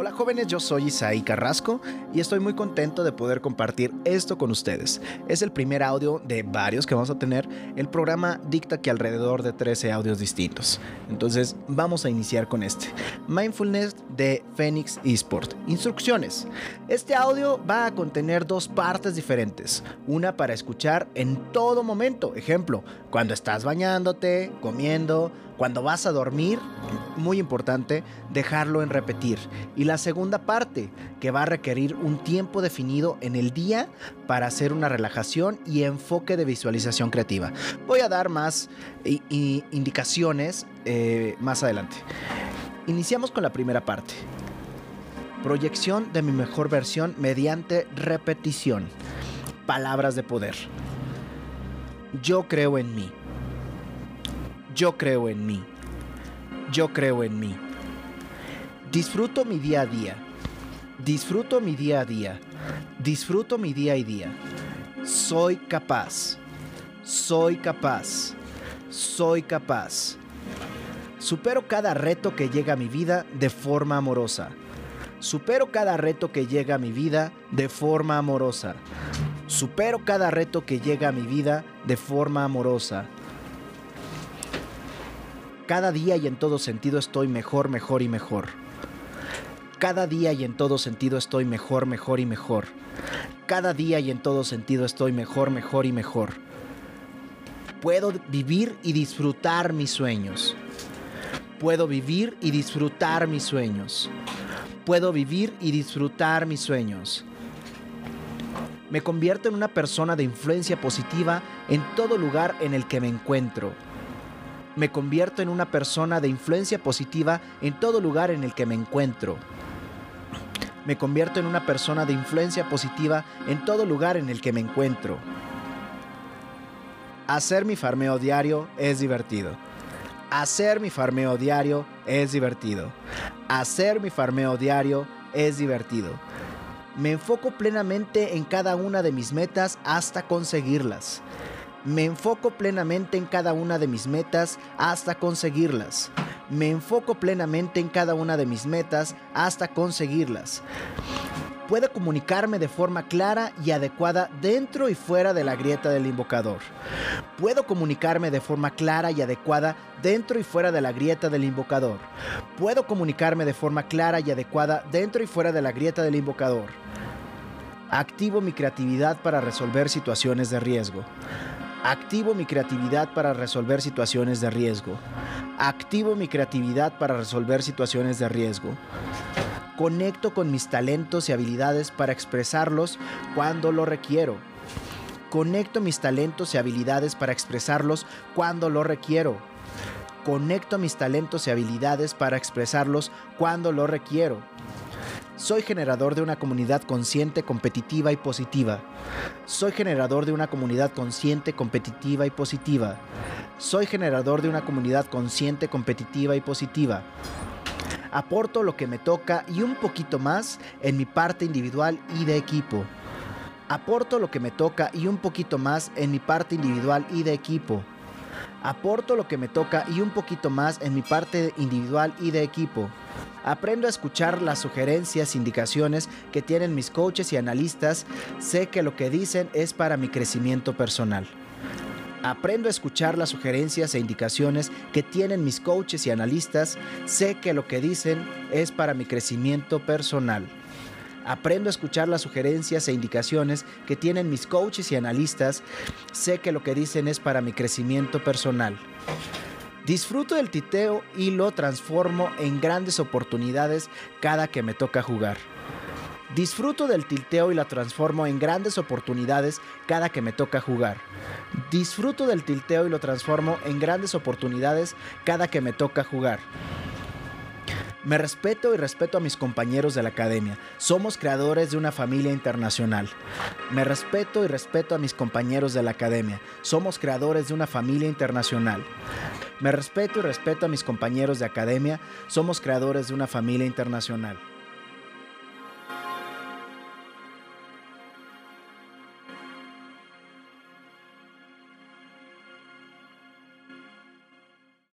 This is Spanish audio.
Hola jóvenes, yo soy Isaí Carrasco y estoy muy contento de poder compartir esto con ustedes. Es el primer audio de varios que vamos a tener. El programa dicta que alrededor de 13 audios distintos. Entonces vamos a iniciar con este. Mindfulness de Phoenix Esport. Instrucciones. Este audio va a contener dos partes diferentes. Una para escuchar en todo momento. Ejemplo, cuando estás bañándote, comiendo, cuando vas a dormir, muy importante, dejarlo en repetir. Y la segunda parte, que va a requerir un tiempo definido en el día para hacer una relajación y enfoque de visualización creativa. Voy a dar más indicaciones eh, más adelante. Iniciamos con la primera parte. Proyección de mi mejor versión mediante repetición. Palabras de poder. Yo creo en mí. Yo creo en mí. Yo creo en mí. Disfruto mi día a día. Disfruto mi día a día. Disfruto mi día a día. Soy capaz. Soy capaz. Soy capaz. Supero cada reto que llega a mi vida de forma amorosa. Supero cada reto que llega a mi vida de forma amorosa. Supero cada reto que llega a mi vida de forma amorosa. Cada día y en todo sentido estoy mejor, mejor y mejor. Cada día y en todo sentido estoy mejor, mejor y mejor. Cada día y en todo sentido estoy mejor, mejor y mejor. Puedo vivir y disfrutar mis sueños. Puedo vivir y disfrutar mis sueños. Puedo vivir y disfrutar mis sueños. Me convierto en una persona de influencia positiva en todo lugar en el que me encuentro me convierto en una persona de influencia positiva en todo lugar en el que me encuentro. Me convierto en una persona de influencia positiva en todo lugar en el que me encuentro. Hacer mi farmeo diario es divertido. Hacer mi farmeo diario es divertido. Hacer mi farmeo diario es divertido. Me enfoco plenamente en cada una de mis metas hasta conseguirlas. Me enfoco plenamente en cada una de mis metas hasta conseguirlas. Me enfoco plenamente en cada una de mis metas hasta conseguirlas. Puedo comunicarme de forma clara y adecuada dentro y fuera de la grieta del invocador. Puedo comunicarme de forma clara y adecuada dentro y fuera de la grieta del invocador. Puedo comunicarme de forma clara y adecuada dentro y fuera de la grieta del invocador. Activo mi creatividad para resolver situaciones de riesgo. Activo mi creatividad para resolver situaciones de riesgo. Activo mi creatividad para resolver situaciones de riesgo. Conecto con mis talentos y habilidades para expresarlos cuando lo requiero. Conecto mis talentos y habilidades para expresarlos cuando lo requiero. Conecto mis talentos y habilidades para expresarlos cuando lo requiero. Soy generador de una comunidad consciente, competitiva y positiva. Soy generador de una comunidad consciente, competitiva y positiva. Soy generador de una comunidad consciente, competitiva y positiva. Aporto lo que me toca y un poquito más en mi parte individual y de equipo. Aporto lo que me toca y un poquito más en mi parte individual y de equipo. Aporto lo que me toca y un poquito más en mi parte individual y de equipo. Aprendo a escuchar las sugerencias, indicaciones que tienen mis coaches y analistas. Sé que lo que dicen es para mi crecimiento personal. Aprendo a escuchar las sugerencias e indicaciones que tienen mis coaches y analistas. Sé que lo que dicen es para mi crecimiento personal. Aprendo a escuchar las sugerencias e indicaciones que tienen mis coaches y analistas. Sé que lo que dicen es para mi crecimiento personal. Disfruto del titeo y lo transformo en grandes oportunidades cada que me toca jugar. Disfruto del tilteo y la transformo en grandes oportunidades cada que me toca jugar. Disfruto del tilteo y lo transformo en grandes oportunidades cada que me toca jugar. Me respeto y respeto a mis compañeros de la academia. Somos creadores de una familia internacional. Me respeto y respeto a mis compañeros de la academia. Somos creadores de una familia internacional. Me respeto y respeto a mis compañeros de academia. Somos creadores de una familia internacional.